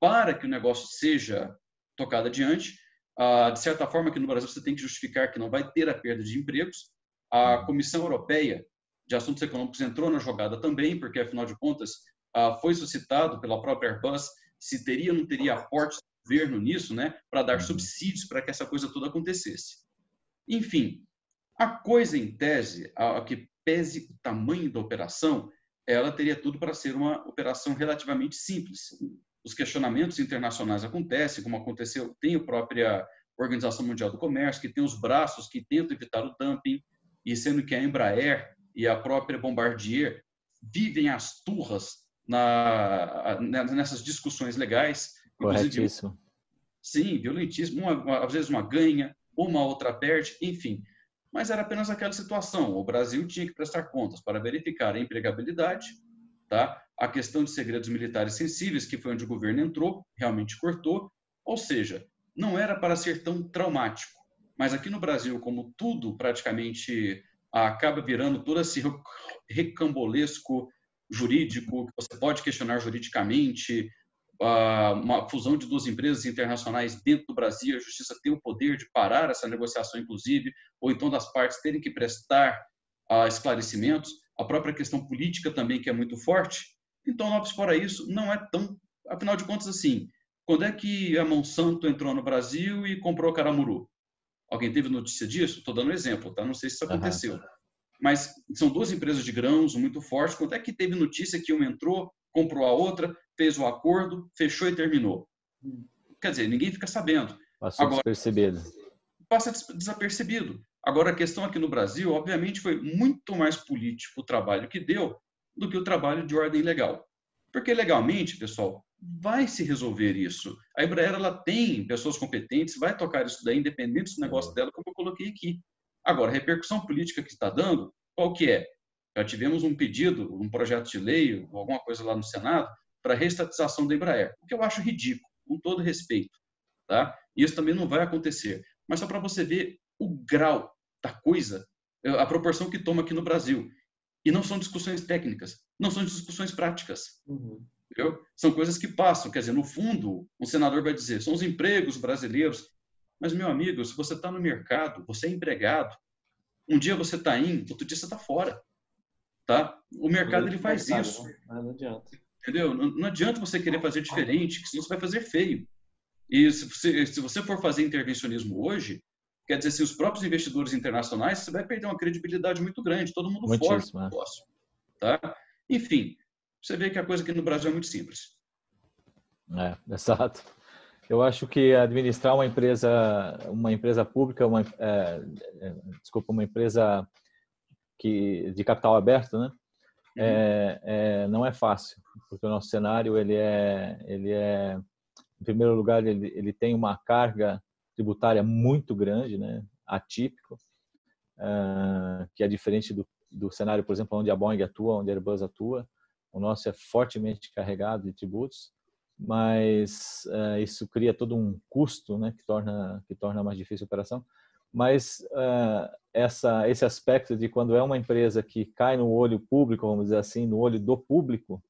para que o negócio seja tocado adiante. Ah, de certa forma, aqui no Brasil você tem que justificar que não vai ter a perda de empregos. A Comissão Europeia de Assuntos Econômicos entrou na jogada também, porque, afinal de contas, ah, foi suscitado pela própria Airbus se teria ou não teria aporte do governo nisso, né, para dar uhum. subsídios para que essa coisa toda acontecesse. Enfim, a coisa em tese, a, a que pese o tamanho da operação, ela teria tudo para ser uma operação relativamente simples. Os questionamentos internacionais acontecem, como aconteceu, tem a própria Organização Mundial do Comércio, que tem os braços que tentam evitar o dumping, e sendo que a Embraer e a própria Bombardier vivem as turras na, nessas discussões legais. Corretíssimo. Sim, violentíssimo. Uma, às vezes uma ganha, uma outra perde, enfim. Mas era apenas aquela situação. O Brasil tinha que prestar contas para verificar a empregabilidade, tá? A questão de segredos militares sensíveis, que foi onde o governo entrou, realmente cortou. Ou seja, não era para ser tão traumático. Mas aqui no Brasil, como tudo praticamente acaba virando todo esse recambolesco jurídico, que você pode questionar juridicamente, uma fusão de duas empresas internacionais dentro do Brasil, a justiça tem o poder de parar essa negociação, inclusive, ou então das partes terem que prestar esclarecimentos, a própria questão política também, que é muito forte. Então, Lopes, fora isso, não é tão, afinal de contas, assim, quando é que a Monsanto entrou no Brasil e comprou Caramuru? Alguém teve notícia disso? Estou dando um exemplo, tá? Não sei se isso aconteceu. Uhum mas são duas empresas de grãos muito fortes. Quanto é que teve notícia que uma entrou, comprou a outra, fez o acordo, fechou e terminou? Quer dizer, ninguém fica sabendo. Passou Agora, despercebido. Passa desapercebido. Agora, a questão aqui no Brasil, obviamente, foi muito mais político o trabalho que deu do que o trabalho de ordem legal. Porque legalmente, pessoal, vai se resolver isso. A Embraer ela tem pessoas competentes, vai tocar isso daí, independente do negócio dela, como eu coloquei aqui. Agora, a repercussão política que está dando, qual que é? Já tivemos um pedido, um projeto de lei, alguma coisa lá no Senado, para a reestatização da Embraer, o que eu acho ridículo, com todo respeito. Tá? Isso também não vai acontecer. Mas só para você ver o grau da coisa, a proporção que toma aqui no Brasil. E não são discussões técnicas, não são discussões práticas. Uhum. São coisas que passam. Quer dizer, no fundo, um senador vai dizer: são os empregos brasileiros mas, meu amigo, se você está no mercado, você é empregado, um dia você está em, outro dia você está fora. Tá? O mercado ele faz isso. Né? Não adianta. Entendeu? Não, não, adianta você querer fazer diferente, senão você vai fazer feio. E se você, se você for fazer intervencionismo hoje, quer dizer, se os próprios investidores internacionais, você vai perder uma credibilidade muito grande, todo mundo fora do é. negócio. Tá? Enfim, você vê que a coisa aqui no Brasil é muito simples. É, exato. Eu acho que administrar uma empresa, uma empresa pública, uma, é, é, desculpa, uma empresa que de capital aberto, né? Uhum. É, é, não é fácil, porque o nosso cenário ele é, ele é, em primeiro lugar, ele, ele tem uma carga tributária muito grande, né? Atípico, uh, que é diferente do, do cenário, por exemplo, onde a Boeing atua, onde a Airbus atua. O nosso é fortemente carregado de tributos mas uh, isso cria todo um custo, né, que torna que torna mais difícil a operação. Mas uh, essa esse aspecto de quando é uma empresa que cai no olho público, vamos dizer assim, no olho do público,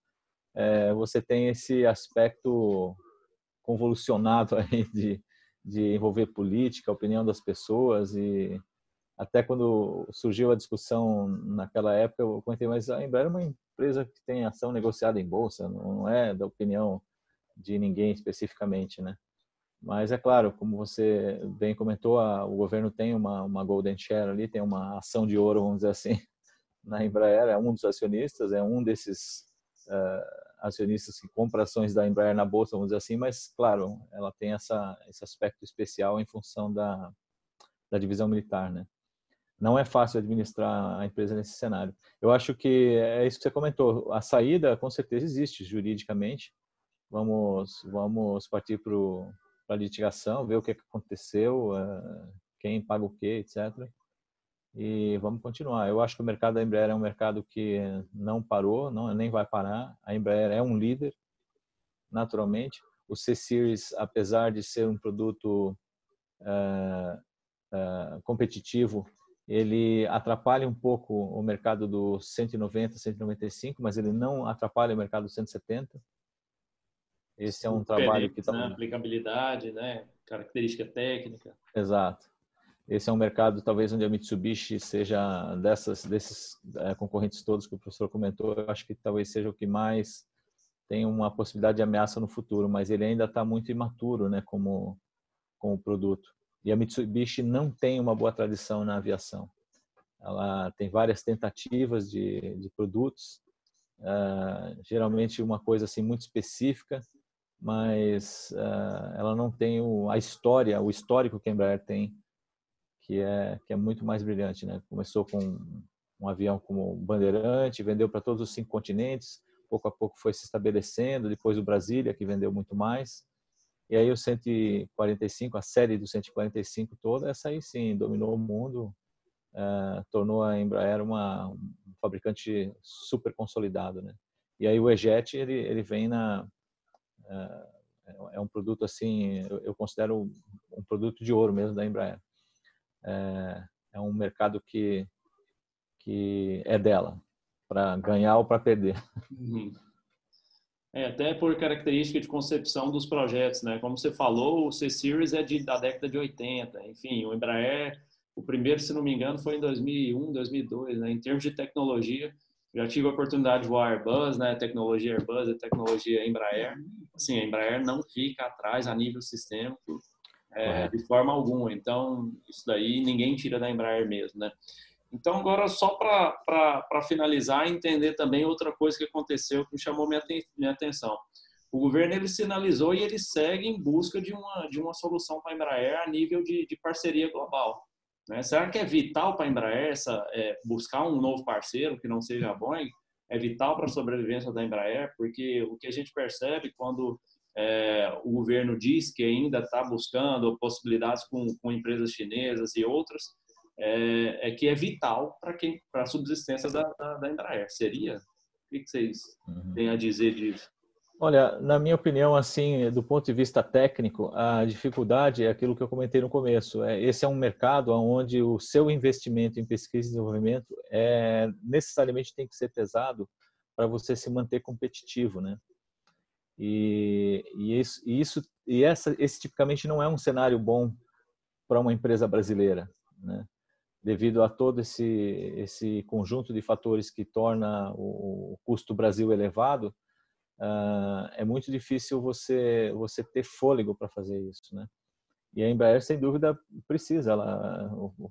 uh, você tem esse aspecto convolucionado aí de de envolver política, a opinião das pessoas e até quando surgiu a discussão naquela época, eu comentei, mas a Embraer é uma empresa que tem ação negociada em bolsa, não é da opinião de ninguém especificamente, né? Mas é claro, como você bem comentou, a, o governo tem uma, uma golden share ali, tem uma ação de ouro, vamos dizer assim, na Embraer, é um dos acionistas, é um desses uh, acionistas que compra ações da Embraer na bolsa, vamos dizer assim, mas claro, ela tem essa, esse aspecto especial em função da, da divisão militar, né? Não é fácil administrar a empresa nesse cenário. Eu acho que é isso que você comentou. A saída, com certeza, existe juridicamente vamos vamos partir para a litigação, ver o que aconteceu, uh, quem paga o que, etc. E vamos continuar. Eu acho que o mercado da Embraer é um mercado que não parou, não nem vai parar. A Embraer é um líder, naturalmente. O C-Series, apesar de ser um produto uh, uh, competitivo, ele atrapalha um pouco o mercado do 190, 195, mas ele não atrapalha o mercado do 170. Esse é um trabalho que está. Né? Aplicabilidade, né? característica técnica. Exato. Esse é um mercado, talvez, onde a Mitsubishi seja dessas, desses é, concorrentes todos que o professor comentou, eu acho que talvez seja o que mais tem uma possibilidade de ameaça no futuro, mas ele ainda está muito imaturo, né, como, como produto. E a Mitsubishi não tem uma boa tradição na aviação. Ela tem várias tentativas de, de produtos, uh, geralmente uma coisa assim muito específica, mas uh, ela não tem o, a história, o histórico que a Embraer tem, que é que é muito mais brilhante, né? Começou com um avião como Bandeirante, vendeu para todos os cinco continentes, pouco a pouco foi se estabelecendo, depois o Brasília que vendeu muito mais. E aí o 145, a série do 145 toda, essa aí sim dominou o mundo, uh, tornou a Embraer uma um fabricante super consolidado, né? E aí o E-Jet ele ele vem na é, é um produto assim, eu considero um produto de ouro mesmo da Embraer. É, é um mercado que que é dela para ganhar ou para perder. Uhum. É, até por característica de concepção dos projetos, né? Como você falou, o C-Series é de, da década de 80. Enfim, o Embraer, o primeiro, se não me engano, foi em 2001, 2002, né? Em termos de tecnologia, já tive a oportunidade de voar Airbus, né? Tecnologia Airbus e tecnologia Embraer. Assim, a Embraer não fica atrás a nível sistêmico é, de forma alguma. Então, isso daí ninguém tira da Embraer mesmo, né? Então, agora, só para finalizar, entender também outra coisa que aconteceu que me chamou minha, minha atenção. O governo ele sinalizou e ele segue em busca de uma, de uma solução para a Embraer a nível de, de parceria global. Né? Será que é vital para a Embraer essa, é, buscar um novo parceiro que não seja a Boeing? É vital para a sobrevivência da Embraer? Porque o que a gente percebe quando é, o governo diz que ainda está buscando possibilidades com, com, empresas chinesas e outras, é, é que é vital para quem para a subsistência da, da, da, Embraer. Seria? O que vocês uhum. têm a dizer disso? Olha, na minha opinião, assim, do ponto de vista técnico, a dificuldade é aquilo que eu comentei no começo. É, esse é um mercado onde o seu investimento em pesquisa e desenvolvimento é necessariamente tem que ser pesado para você se manter competitivo, né? E, e isso, e isso e essa, esse tipicamente não é um cenário bom para uma empresa brasileira, né? Devido a todo esse esse conjunto de fatores que torna o custo Brasil elevado uh, é muito difícil você você ter fôlego para fazer isso, né? E a Embraer, sem dúvida, precisa. Ela, o,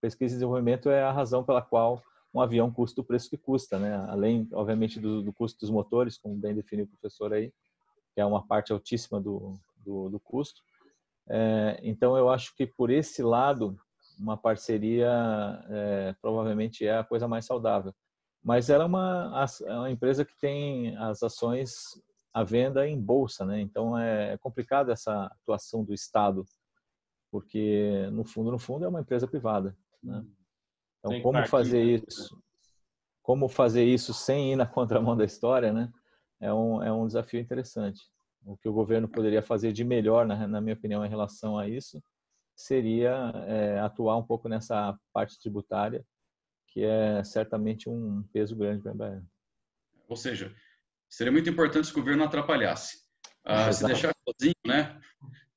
pesquisa e desenvolvimento é a razão pela qual um avião custa o preço que custa, né? Além, obviamente, do, do custo dos motores, como bem definiu o professor aí, que é uma parte altíssima do, do, do custo. É, então, eu acho que por esse lado, uma parceria é, provavelmente é a coisa mais saudável. Mas ela é uma, é uma empresa que tem as ações à venda em bolsa, né? Então é, é complicado essa atuação do Estado, porque no fundo, no fundo, é uma empresa privada. Né? Então, como fazer né? isso? Como fazer isso sem ir na contramão da história, né? É um, é um desafio interessante. O que o governo poderia fazer de melhor, na, na minha opinião, em relação a isso, seria é, atuar um pouco nessa parte tributária, que é certamente um peso grande para a Embraer. Ou seja, seria muito importante se o governo atrapalhasse. Ah, se deixar sozinho, né?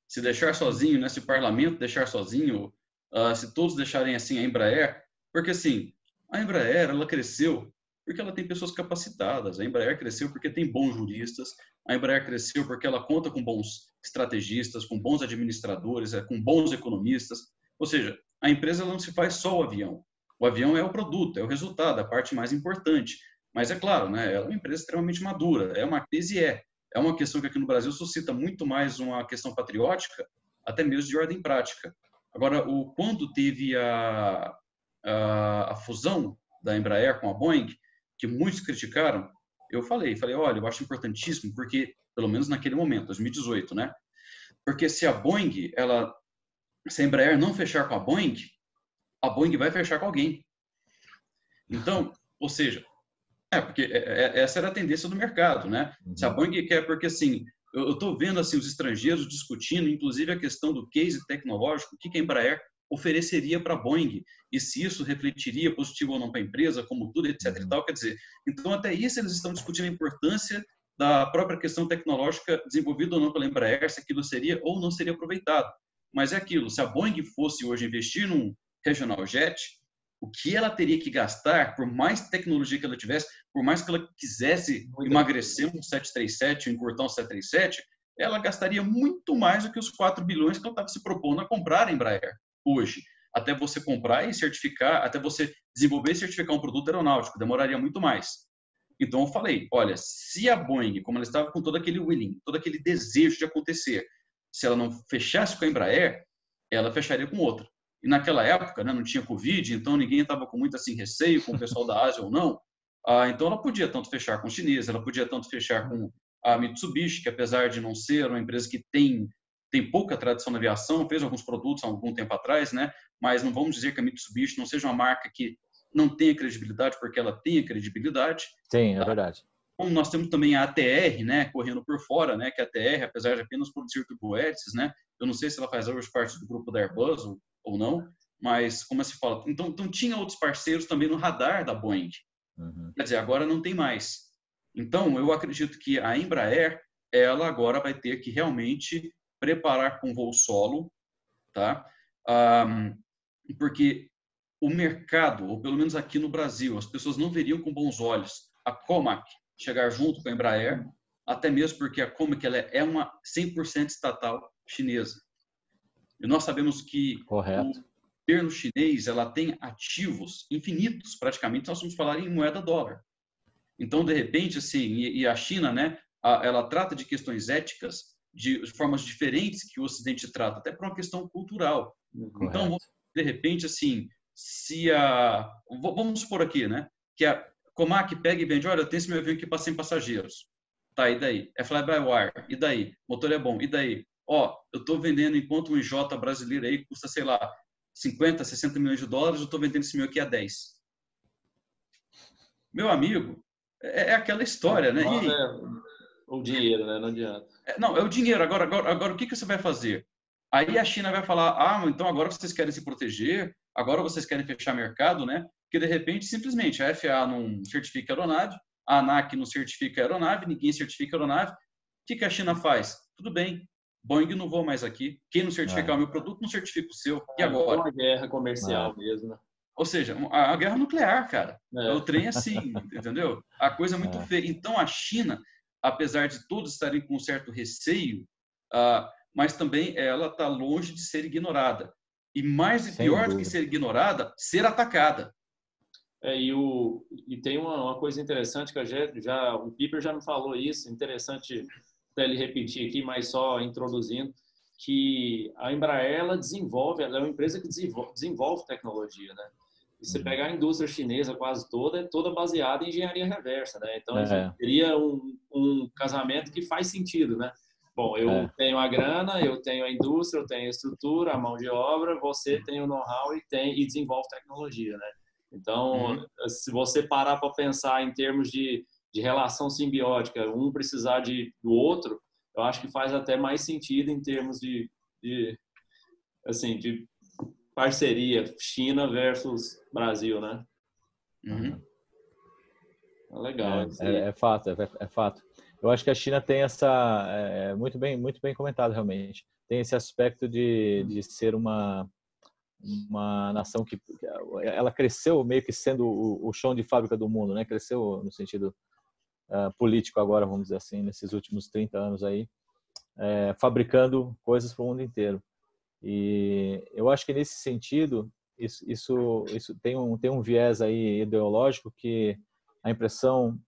Se deixar sozinho, né? Se o parlamento deixar sozinho, ah, se todos deixarem assim a Embraer, porque assim, a Embraer, ela cresceu porque ela tem pessoas capacitadas. A Embraer cresceu porque tem bons juristas. A Embraer cresceu porque ela conta com bons estrategistas, com bons administradores, é, com bons economistas. Ou seja, a empresa não se faz só o avião. O avião é o produto, é o resultado, a parte mais importante. Mas é claro, né, ela é uma empresa extremamente madura. É uma crise é. É uma questão que aqui no Brasil suscita muito mais uma questão patriótica, até mesmo de ordem prática. Agora, o quando teve a, a, a fusão da Embraer com a Boeing, que muitos criticaram, eu falei, falei, olha, eu acho importantíssimo porque, pelo menos naquele momento, 2018, né? Porque se a Boeing, ela, se a Embraer não fechar com a Boeing, a Boeing vai fechar com alguém. Então, ou seja, é porque é, é, essa era a tendência do mercado, né? Se a uhum. Boeing quer, porque assim, eu estou vendo assim os estrangeiros discutindo, inclusive a questão do case tecnológico, o que a Embraer ofereceria para a Boeing e se isso refletiria positivo ou não para a empresa, como tudo, etc. E uhum. tal, quer dizer, então até isso eles estão discutindo a importância da própria questão tecnológica desenvolvida ou não pela Embraer, se aquilo seria ou não seria aproveitado. Mas é aquilo, se a Boeing fosse hoje investir num regional jet, o que ela teria que gastar, por mais tecnologia que ela tivesse, por mais que ela quisesse emagrecer um 737, encurtar um 737, ela gastaria muito mais do que os 4 bilhões que ela estava se propondo a comprar a Embraer hoje. Até você comprar e certificar, até você desenvolver e certificar um produto aeronáutico, demoraria muito mais. Então eu falei, olha, se a Boeing, como ela estava com todo aquele willing, todo aquele desejo de acontecer, se ela não fechasse com a Embraer, ela fecharia com outra. E naquela época, né, não tinha Covid, então ninguém estava com muito assim receio com o pessoal da Ásia ou não. Ah, então ela podia tanto fechar com os chineses, ela podia tanto fechar com a Mitsubishi, que apesar de não ser uma empresa que tem tem pouca tradição na aviação, fez alguns produtos há algum tempo atrás, né? Mas não vamos dizer que a Mitsubishi não seja uma marca que não tenha credibilidade, porque ela tem credibilidade. Sim, é verdade. Como nós temos também a ATR, né, correndo por fora, né, que a ATR, apesar de apenas produzir turbohélices, né, eu não sei se ela faz hoje parte do grupo da Airbus ou, ou não, mas como se fala, então, então tinha outros parceiros também no radar da Boeing. Uhum. Quer dizer, agora não tem mais. Então, eu acredito que a Embraer, ela agora vai ter que realmente preparar com voo solo, tá? Um, porque o mercado, ou pelo menos aqui no Brasil, as pessoas não veriam com bons olhos a Comac chegar junto com a Embraer, até mesmo porque a Comac ela é uma 100% estatal chinesa. E nós sabemos que Correto. o governo chinês ela tem ativos infinitos, praticamente, nós vamos falar em moeda dólar. Então, de repente, assim, e, a China, né, ela trata de questões éticas de formas diferentes que o Ocidente trata, até por uma questão cultural. Correto. Então, de repente, assim, se a. Vamos supor aqui, né? Que a Comac pega e vende: olha, eu tenho esse meu avião aqui para 100 passageiros. Tá, e daí? É fly-by-wire. E daí? Motor é bom. E daí? Ó, eu estou vendendo enquanto um IJ brasileiro aí custa, sei lá, 50, 60 milhões de dólares, eu estou vendendo esse meu aqui a 10. Meu amigo, é, é aquela história, né? E, o dinheiro, né? Não adianta. É, não, é o dinheiro. Agora, agora, agora o que, que você vai fazer? Aí a China vai falar: ah, então agora vocês querem se proteger, agora vocês querem fechar mercado, né? Porque de repente, simplesmente, a FAA não certifica a aeronave, a ANAC não certifica a aeronave, ninguém certifica a aeronave. O que, que a China faz? Tudo bem, Boeing não voa mais aqui. Quem não certificar é. o meu produto não certifica o seu. E é, agora? É uma guerra comercial é. mesmo, né? Ou seja, a, guerra nuclear, cara. É. O trem é assim, entendeu? A coisa é muito feia. Então a China apesar de todos estarem com um certo receio, uh, mas também ela está longe de ser ignorada. E mais e pior do que ser ignorada, ser atacada. É, e, o, e tem uma, uma coisa interessante que já, já, o Piper já me falou isso, interessante ele repetir aqui, mas só introduzindo, que a Embraer ela desenvolve, ela é uma empresa que desenvolve, desenvolve tecnologia, né? E você uhum. pegar a indústria chinesa quase toda, é toda baseada em engenharia reversa, né? Então, é. seria um, um casamento que faz sentido, né? Bom, eu é. tenho a grana, eu tenho a indústria, eu tenho a estrutura, a mão de obra, você tem o know-how e, tem, e desenvolve tecnologia, né? Então, uhum. se você parar para pensar em termos de, de relação simbiótica, um precisar de, do outro, eu acho que faz até mais sentido em termos de, de assim, de parceria China versus Brasil, né? Uhum. É legal. É, é, é fato, é, é, fato. Eu acho que a China tem essa, é, é, muito bem, muito bem comentado realmente. Tem esse aspecto de, de ser uma uma nação que ela cresceu meio que sendo o, o chão de fábrica do mundo, né? Cresceu no sentido uh, político agora, vamos dizer assim, nesses últimos 30 anos aí, é, fabricando coisas para o mundo inteiro. E eu acho que nesse sentido isso, isso, isso tem um tem um viés aí ideológico que a impressão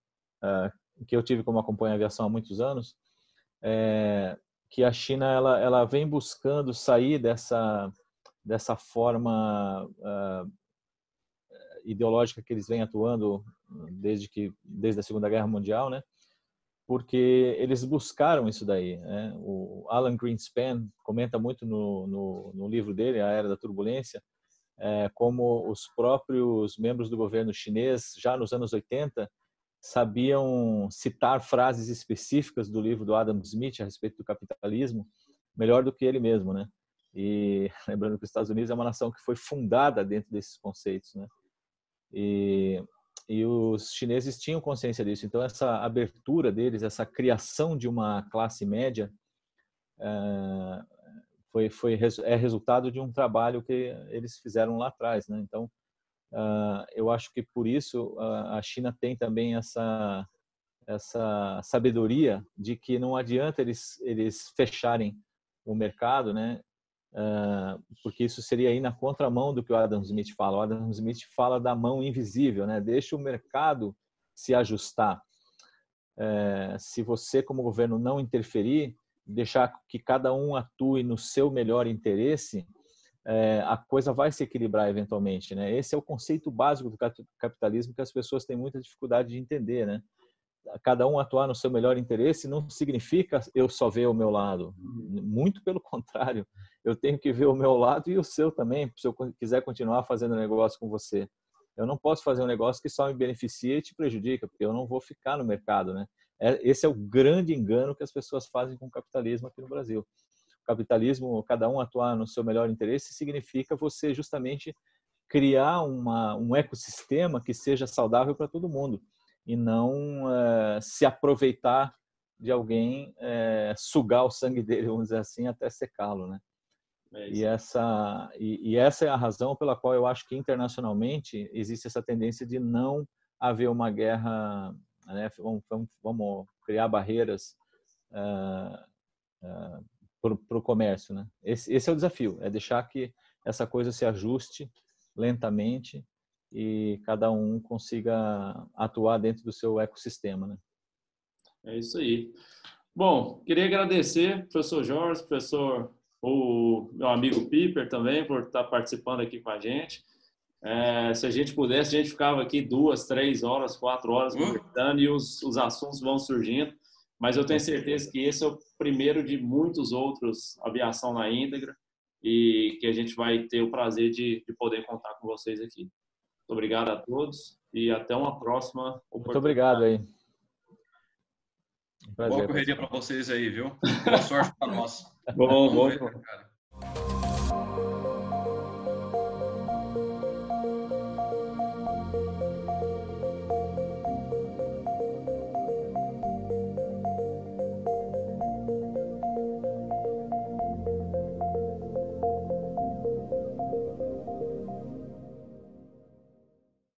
uh, que eu tive como acompanho a aviação há muitos anos é que a China ela ela vem buscando sair dessa dessa forma uh, ideológica que eles vêm atuando desde que desde a Segunda Guerra Mundial, né? Porque eles buscaram isso daí. Né? O Alan Greenspan comenta muito no, no, no livro dele, A Era da Turbulência, é, como os próprios membros do governo chinês, já nos anos 80, sabiam citar frases específicas do livro do Adam Smith a respeito do capitalismo melhor do que ele mesmo, né? E lembrando que os Estados Unidos é uma nação que foi fundada dentro desses conceitos, né? E, e os chineses tinham consciência disso. Então essa abertura deles, essa criação de uma classe média é, foi foi é resultado de um trabalho que eles fizeram lá atrás, né? Então uh, eu acho que por isso uh, a China tem também essa essa sabedoria de que não adianta eles eles fecharem o mercado, né? Uh, porque isso seria aí na contramão do que o Adam Smith fala. O Adam Smith fala da mão invisível, né? Deixa o mercado se ajustar. Uh, se você, como governo, não interferir, deixar que cada um atue no seu melhor interesse, uh, a coisa vai se equilibrar eventualmente, né? Esse é o conceito básico do capitalismo que as pessoas têm muita dificuldade de entender, né? cada um atuar no seu melhor interesse não significa eu só ver o meu lado. Muito pelo contrário, eu tenho que ver o meu lado e o seu também, se eu quiser continuar fazendo negócio com você. Eu não posso fazer um negócio que só me beneficia e te prejudica, porque eu não vou ficar no mercado, né? É, esse é o grande engano que as pessoas fazem com o capitalismo aqui no Brasil. O capitalismo, cada um atuar no seu melhor interesse, significa você justamente criar uma, um ecossistema que seja saudável para todo mundo e não uh, se aproveitar de alguém, uh, sugar o sangue dele, vamos dizer assim, até secá-lo, né? É e essa e, e, essa é a razão pela qual eu acho que internacionalmente existe essa tendência de não haver uma guerra, né? vamos, vamos, vamos criar barreiras uh, uh, para o comércio, né? Esse, esse é o desafio, é deixar que essa coisa se ajuste lentamente e cada um consiga atuar dentro do seu ecossistema, né? É isso aí. Bom, queria agradecer, professor Jorge, professor, o meu amigo Piper também, por estar participando aqui com a gente. É, se a gente pudesse, a gente ficava aqui duas, três horas, quatro horas hum? conversando e os, os assuntos vão surgindo. Mas eu tenho certeza que esse é o primeiro de muitos outros Aviação na íntegra e que a gente vai ter o prazer de, de poder contar com vocês aqui. Muito obrigado a todos e até uma próxima oportunidade. Muito obrigado aí. Um prazer, Boa correria para vocês aí, viu? Boa sorte para nós. Bom, bom.